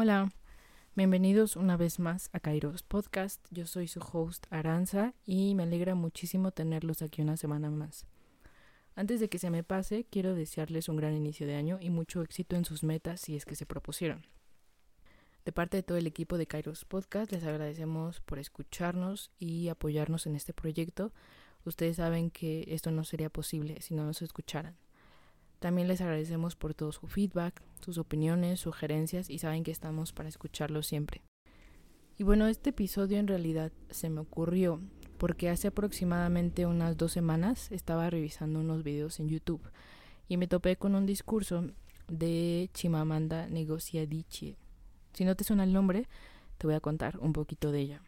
Hola, bienvenidos una vez más a Kairos Podcast. Yo soy su host Aranza y me alegra muchísimo tenerlos aquí una semana más. Antes de que se me pase, quiero desearles un gran inicio de año y mucho éxito en sus metas si es que se propusieron. De parte de todo el equipo de Kairos Podcast, les agradecemos por escucharnos y apoyarnos en este proyecto. Ustedes saben que esto no sería posible si no nos escucharan. También les agradecemos por todo su feedback, sus opiniones, sugerencias y saben que estamos para escucharlos siempre. Y bueno, este episodio en realidad se me ocurrió porque hace aproximadamente unas dos semanas estaba revisando unos videos en YouTube y me topé con un discurso de Chimamanda Ngozi Adichie. Si no te suena el nombre, te voy a contar un poquito de ella.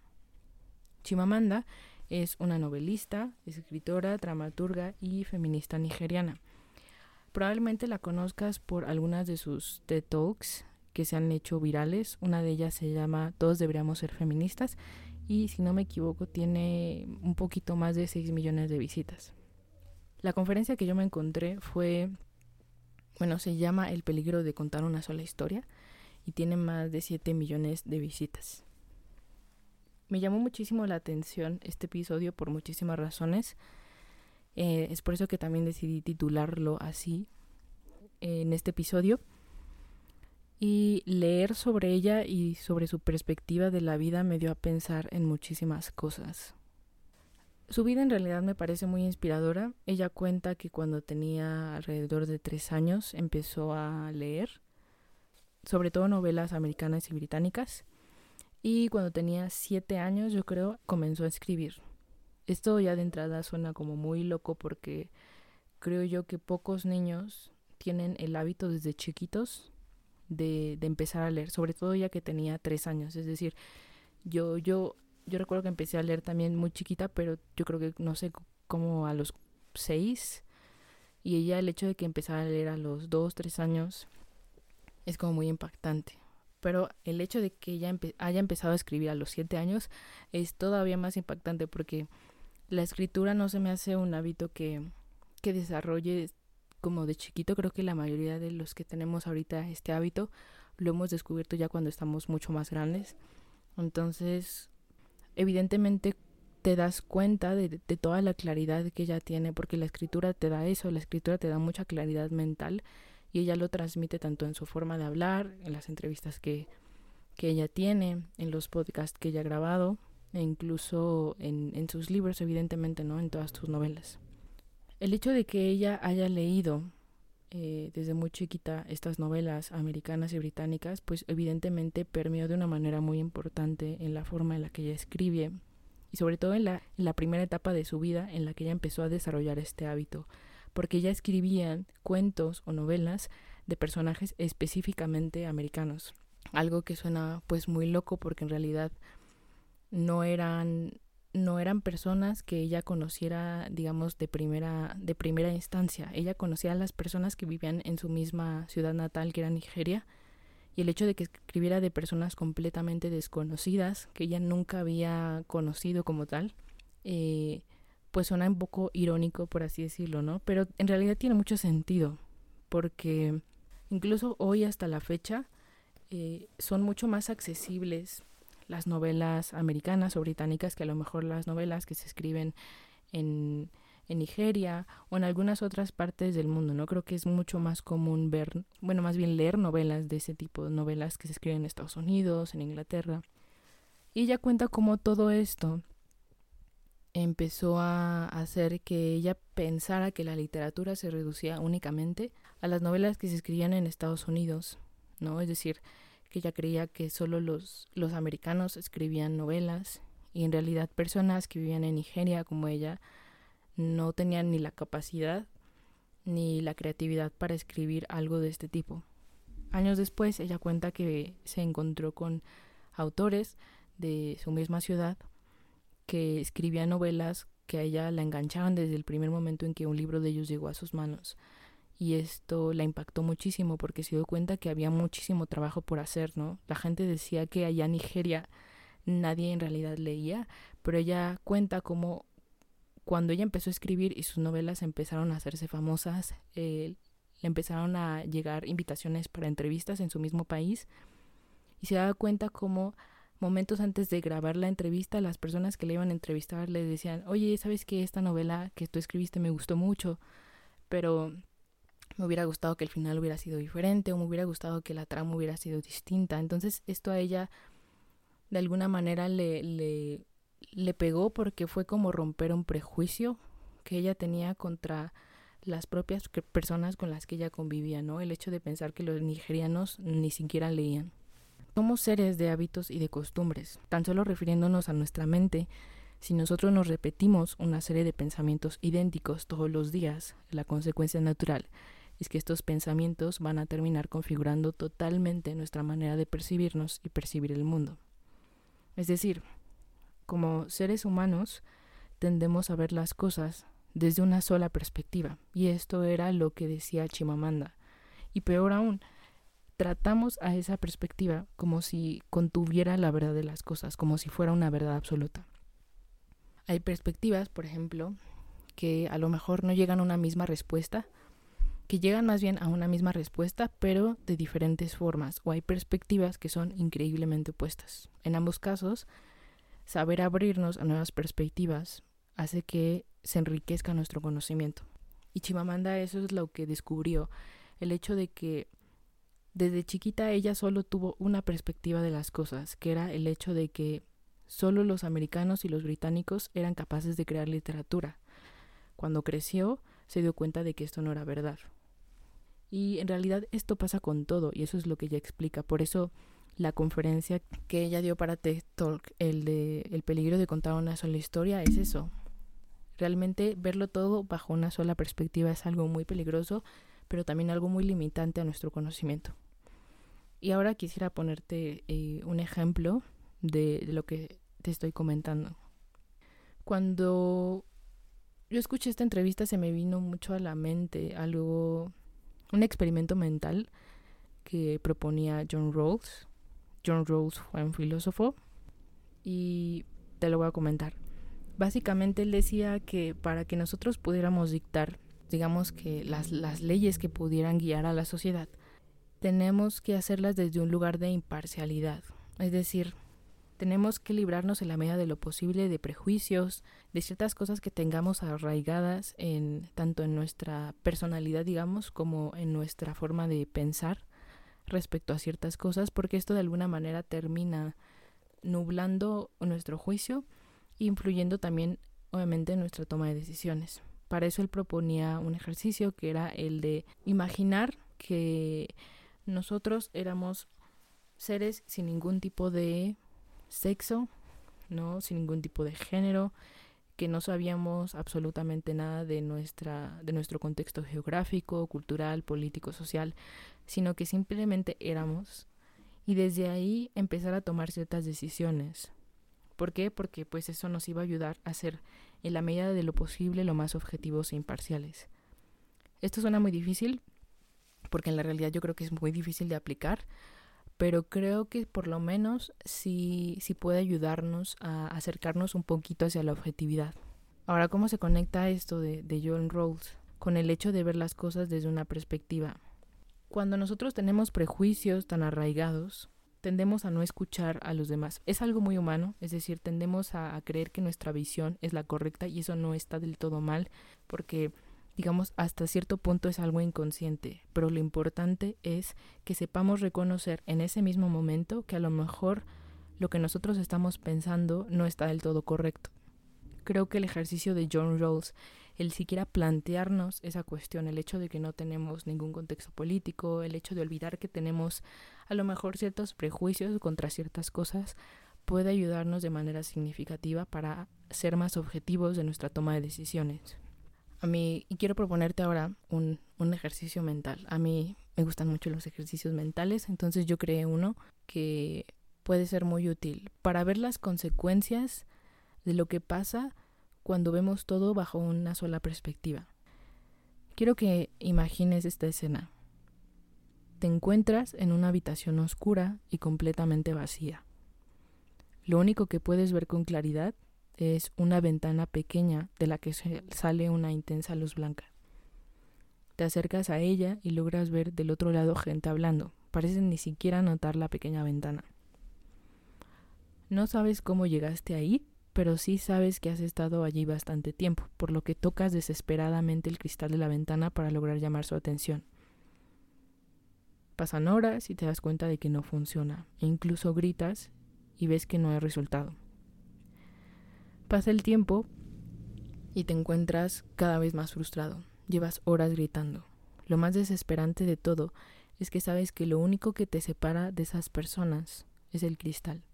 Chimamanda es una novelista, escritora, dramaturga y feminista nigeriana. Probablemente la conozcas por algunas de sus TED Talks que se han hecho virales. Una de ellas se llama Todos deberíamos ser feministas y si no me equivoco tiene un poquito más de 6 millones de visitas. La conferencia que yo me encontré fue, bueno, se llama El peligro de contar una sola historia y tiene más de 7 millones de visitas. Me llamó muchísimo la atención este episodio por muchísimas razones. Eh, es por eso que también decidí titularlo así en este episodio. Y leer sobre ella y sobre su perspectiva de la vida me dio a pensar en muchísimas cosas. Su vida en realidad me parece muy inspiradora. Ella cuenta que cuando tenía alrededor de tres años empezó a leer, sobre todo novelas americanas y británicas. Y cuando tenía siete años, yo creo, comenzó a escribir. Esto ya de entrada suena como muy loco porque creo yo que pocos niños tienen el hábito desde chiquitos de, de empezar a leer, sobre todo ya que tenía tres años. Es decir, yo, yo, yo recuerdo que empecé a leer también muy chiquita, pero yo creo que no sé cómo a los seis. Y ella el hecho de que empezara a leer a los dos, tres años es como muy impactante. Pero el hecho de que ella haya empezado a escribir a los siete años es todavía más impactante porque la escritura no se me hace un hábito que, que desarrolle como de chiquito. Creo que la mayoría de los que tenemos ahorita este hábito lo hemos descubierto ya cuando estamos mucho más grandes. Entonces, evidentemente te das cuenta de, de, toda la claridad que ella tiene, porque la escritura te da eso, la escritura te da mucha claridad mental y ella lo transmite tanto en su forma de hablar, en las entrevistas que, que ella tiene, en los podcasts que ella ha grabado, e incluso en, en sus libros, evidentemente, ¿no? En todas sus novelas. El hecho de que ella haya leído eh, desde muy chiquita estas novelas americanas y británicas, pues evidentemente permeó de una manera muy importante en la forma en la que ella escribe y sobre todo en la, en la primera etapa de su vida en la que ella empezó a desarrollar este hábito, porque ella escribía cuentos o novelas de personajes específicamente americanos, algo que suena pues muy loco porque en realidad no eran no eran personas que ella conociera, digamos, de primera, de primera instancia. Ella conocía a las personas que vivían en su misma ciudad natal, que era Nigeria, y el hecho de que escribiera de personas completamente desconocidas, que ella nunca había conocido como tal, eh, pues suena un poco irónico, por así decirlo, ¿no? Pero en realidad tiene mucho sentido, porque incluso hoy hasta la fecha eh, son mucho más accesibles las novelas americanas o británicas que a lo mejor las novelas que se escriben en, en Nigeria o en algunas otras partes del mundo, ¿no? Creo que es mucho más común ver, bueno, más bien leer novelas de ese tipo, novelas que se escriben en Estados Unidos, en Inglaterra. Y ella cuenta cómo todo esto empezó a hacer que ella pensara que la literatura se reducía únicamente a las novelas que se escribían en Estados Unidos, ¿no? Es decir, que ella creía que solo los, los americanos escribían novelas y en realidad personas que vivían en Nigeria como ella no tenían ni la capacidad ni la creatividad para escribir algo de este tipo. Años después ella cuenta que se encontró con autores de su misma ciudad que escribían novelas que a ella la enganchaban desde el primer momento en que un libro de ellos llegó a sus manos y esto la impactó muchísimo porque se dio cuenta que había muchísimo trabajo por hacer, ¿no? La gente decía que allá en Nigeria nadie en realidad leía, pero ella cuenta cómo cuando ella empezó a escribir y sus novelas empezaron a hacerse famosas, eh, le empezaron a llegar invitaciones para entrevistas en su mismo país y se daba cuenta como momentos antes de grabar la entrevista, las personas que le iban a entrevistar le decían, oye, ¿sabes que esta novela que tú escribiste me gustó mucho? Pero me hubiera gustado que el final hubiera sido diferente o me hubiera gustado que la trama hubiera sido distinta. Entonces esto a ella de alguna manera le, le, le pegó porque fue como romper un prejuicio que ella tenía contra las propias personas con las que ella convivía, ¿no? El hecho de pensar que los nigerianos ni siquiera leían. Somos seres de hábitos y de costumbres, tan solo refiriéndonos a nuestra mente. Si nosotros nos repetimos una serie de pensamientos idénticos todos los días, la consecuencia natural es que estos pensamientos van a terminar configurando totalmente nuestra manera de percibirnos y percibir el mundo. Es decir, como seres humanos tendemos a ver las cosas desde una sola perspectiva, y esto era lo que decía Chimamanda. Y peor aún, tratamos a esa perspectiva como si contuviera la verdad de las cosas, como si fuera una verdad absoluta. Hay perspectivas, por ejemplo, que a lo mejor no llegan a una misma respuesta, que llegan más bien a una misma respuesta, pero de diferentes formas, o hay perspectivas que son increíblemente opuestas. En ambos casos, saber abrirnos a nuevas perspectivas hace que se enriquezca nuestro conocimiento. Y Chimamanda eso es lo que descubrió, el hecho de que desde chiquita ella solo tuvo una perspectiva de las cosas, que era el hecho de que solo los americanos y los británicos eran capaces de crear literatura. Cuando creció, se dio cuenta de que esto no era verdad. Y en realidad esto pasa con todo, y eso es lo que ella explica. Por eso la conferencia que ella dio para TED Talk, el de El peligro de contar una sola historia, es eso. Realmente verlo todo bajo una sola perspectiva es algo muy peligroso pero también algo muy limitante a nuestro conocimiento. Y ahora quisiera ponerte eh, un ejemplo de, de lo que te estoy comentando. Cuando yo escuché esta entrevista se me vino mucho a la mente algo, un experimento mental que proponía John Rawls. John Rawls fue un filósofo y te lo voy a comentar. Básicamente él decía que para que nosotros pudiéramos dictar digamos que las, las leyes que pudieran guiar a la sociedad, tenemos que hacerlas desde un lugar de imparcialidad. Es decir, tenemos que librarnos en la medida de lo posible de prejuicios, de ciertas cosas que tengamos arraigadas en tanto en nuestra personalidad, digamos, como en nuestra forma de pensar respecto a ciertas cosas, porque esto de alguna manera termina nublando nuestro juicio, influyendo también obviamente en nuestra toma de decisiones. Para eso él proponía un ejercicio que era el de imaginar que nosotros éramos seres sin ningún tipo de sexo, ¿no? Sin ningún tipo de género, que no sabíamos absolutamente nada de nuestra de nuestro contexto geográfico, cultural, político, social, sino que simplemente éramos y desde ahí empezar a tomar ciertas decisiones. ¿Por qué? Porque pues eso nos iba a ayudar a ser en la medida de lo posible lo más objetivos e imparciales. Esto suena muy difícil, porque en la realidad yo creo que es muy difícil de aplicar, pero creo que por lo menos sí, sí puede ayudarnos a acercarnos un poquito hacia la objetividad. Ahora, ¿cómo se conecta esto de, de John Rawls con el hecho de ver las cosas desde una perspectiva? Cuando nosotros tenemos prejuicios tan arraigados, tendemos a no escuchar a los demás. Es algo muy humano, es decir, tendemos a, creer que nuestra visión es la correcta y eso no está del todo mal porque digamos, hasta cierto punto es algo inconsciente, pero lo importante es que sepamos reconocer en ese mismo momento que a lo mejor lo que nosotros estamos pensando no está del todo correcto. Creo que el ejercicio de John Rawls el siquiera plantearnos esa cuestión, el hecho de que no tenemos ningún contexto político, el hecho de olvidar que tenemos a lo mejor ciertos prejuicios contra ciertas cosas, puede ayudarnos de manera significativa para ser más objetivos de nuestra toma de decisiones. A mí, y quiero proponerte ahora un, un ejercicio mental. A mí me gustan mucho los ejercicios mentales, entonces yo creé uno que puede ser muy útil para ver las consecuencias de lo que pasa cuando vemos todo bajo una sola perspectiva. Quiero que imagines esta escena. Te encuentras en una habitación oscura y completamente vacía. Lo único que puedes ver con claridad es una ventana pequeña de la que sale una intensa luz blanca. Te acercas a ella y logras ver del otro lado gente hablando, pareces ni siquiera notar la pequeña ventana. No sabes cómo llegaste ahí, pero sí sabes que has estado allí bastante tiempo, por lo que tocas desesperadamente el cristal de la ventana para lograr llamar su atención. Pasan horas y te das cuenta de que no funciona, e incluso gritas y ves que no hay resultado. Pasa el tiempo y te encuentras cada vez más frustrado. Llevas horas gritando. Lo más desesperante de todo es que sabes que lo único que te separa de esas personas es el cristal.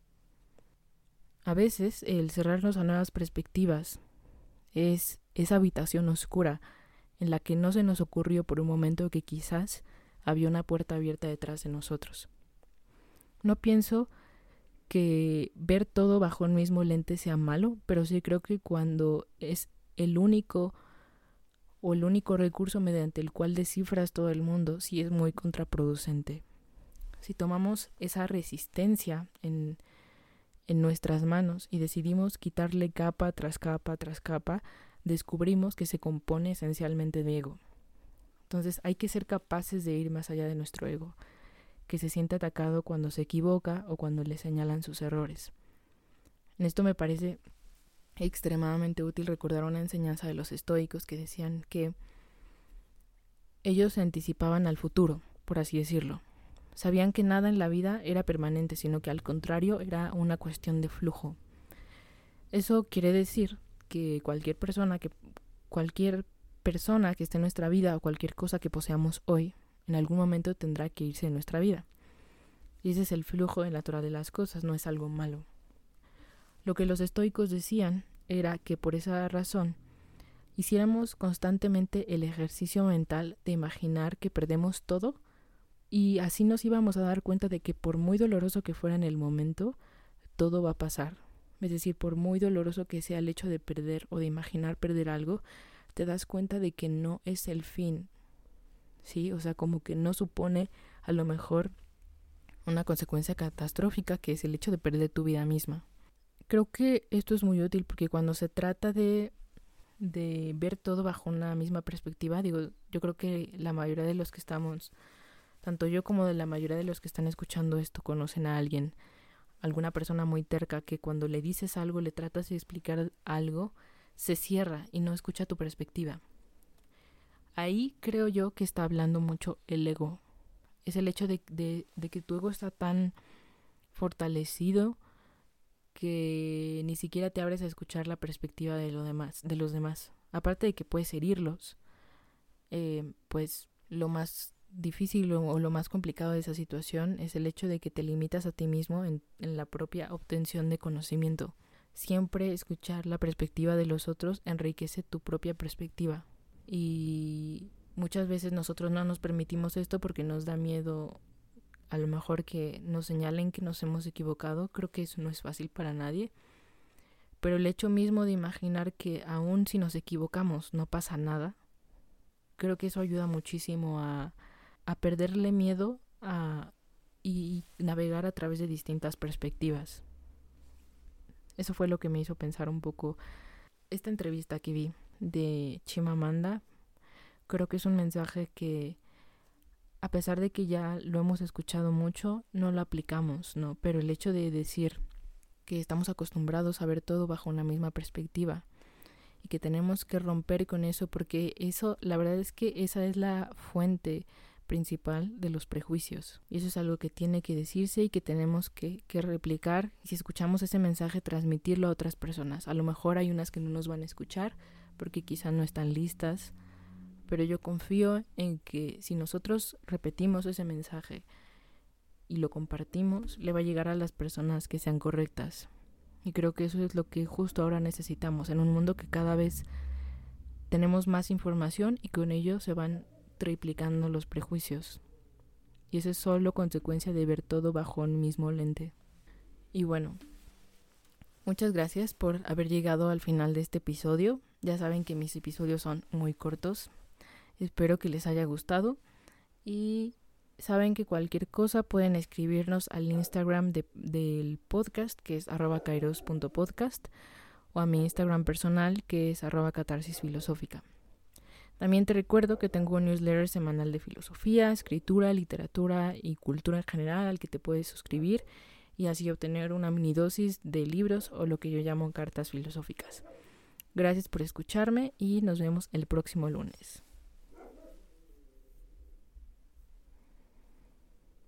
A veces el cerrarnos a nuevas perspectivas es esa habitación oscura en la que no se nos ocurrió por un momento que quizás había una puerta abierta detrás de nosotros. No pienso que ver todo bajo el mismo lente sea malo, pero sí creo que cuando es el único o el único recurso mediante el cual descifras todo el mundo, sí es muy contraproducente. Si tomamos esa resistencia en, en nuestras manos y decidimos quitarle capa tras capa tras capa, descubrimos que se compone esencialmente de ego. Entonces hay que ser capaces de ir más allá de nuestro ego, que se siente atacado cuando se equivoca o cuando le señalan sus errores. En esto me parece extremadamente útil recordar una enseñanza de los estoicos que decían que ellos se anticipaban al futuro, por así decirlo. Sabían que nada en la vida era permanente, sino que al contrario era una cuestión de flujo. Eso quiere decir que cualquier persona que cualquier persona que esté en nuestra vida o cualquier cosa que poseamos hoy en algún momento tendrá que irse de nuestra vida. Y ese es el flujo natural de las cosas, no es algo malo. Lo que los estoicos decían era que por esa razón hiciéramos constantemente el ejercicio mental de imaginar que perdemos todo y así nos íbamos a dar cuenta de que por muy doloroso que fuera en el momento, todo va a pasar. Es decir, por muy doloroso que sea el hecho de perder o de imaginar perder algo, te das cuenta de que no es el fin. ¿Sí? O sea, como que no supone a lo mejor una consecuencia catastrófica que es el hecho de perder tu vida misma. Creo que esto es muy útil porque cuando se trata de, de ver todo bajo una misma perspectiva, digo, yo creo que la mayoría de los que estamos, tanto yo como de la mayoría de los que están escuchando esto, conocen a alguien, alguna persona muy terca que cuando le dices algo, le tratas de explicar algo, se cierra y no escucha tu perspectiva. Ahí creo yo que está hablando mucho el ego. Es el hecho de, que tu ego está tan fortalecido que ni siquiera te abres a escuchar la perspectiva de, lo demás, de los demás. Aparte de que puedes herirlos, eh, pues lo más difícil o, lo más complicado de esa situación es el hecho de que te limitas a ti mismo en, en la propia obtención de conocimiento. Siempre escuchar la perspectiva de los otros enriquece tu propia perspectiva. Y muchas veces nosotros no nos permitimos esto porque nos da miedo a lo mejor que nos señalen que nos hemos equivocado, creo que eso no es fácil para nadie. Pero el hecho mismo de imaginar que aun si nos equivocamos no pasa nada, creo que eso ayuda muchísimo a, a perderle miedo a, y navegar a través de distintas perspectivas. Eso fue lo que me hizo pensar un poco esta entrevista que vi de Chimamanda. Creo que es un mensaje que a pesar de que ya lo hemos escuchado mucho, no lo aplicamos, ¿no? Pero el hecho de decir que estamos acostumbrados a ver todo bajo una misma perspectiva y que tenemos que romper con eso porque eso, la verdad es que esa es la fuente principal de los prejuicios. Y eso es algo que tiene que decirse y que tenemos que, que replicar. Si escuchamos ese mensaje, transmitirlo a otras personas. A lo mejor hay unas que no nos van a escuchar porque quizás no están listas pero yo confío en que si nosotros repetimos ese mensaje y lo compartimos, le va a llegar a las personas que sean correctas. Y creo que eso es lo que justo ahora necesitamos, en un mundo que cada vez tenemos más información y con ello se van triplicando los prejuicios. Y eso es solo consecuencia de ver todo bajo un mismo lente. Y bueno, muchas gracias por haber llegado al final de este episodio. Ya saben que mis episodios son muy cortos, Espero que les haya gustado y saben que cualquier cosa pueden escribirnos al Instagram del podcast que es arroba kairos.podcast o a mi Instagram personal que es arroba catarsis filosófica. También te recuerdo que tengo un newsletter semanal de filosofía, escritura, literatura y cultura en general al que te puedes suscribir y así obtener una mini dosis de libros o lo que yo llamo cartas filosóficas. Gracias por escucharme y nos vemos el próximo lunes.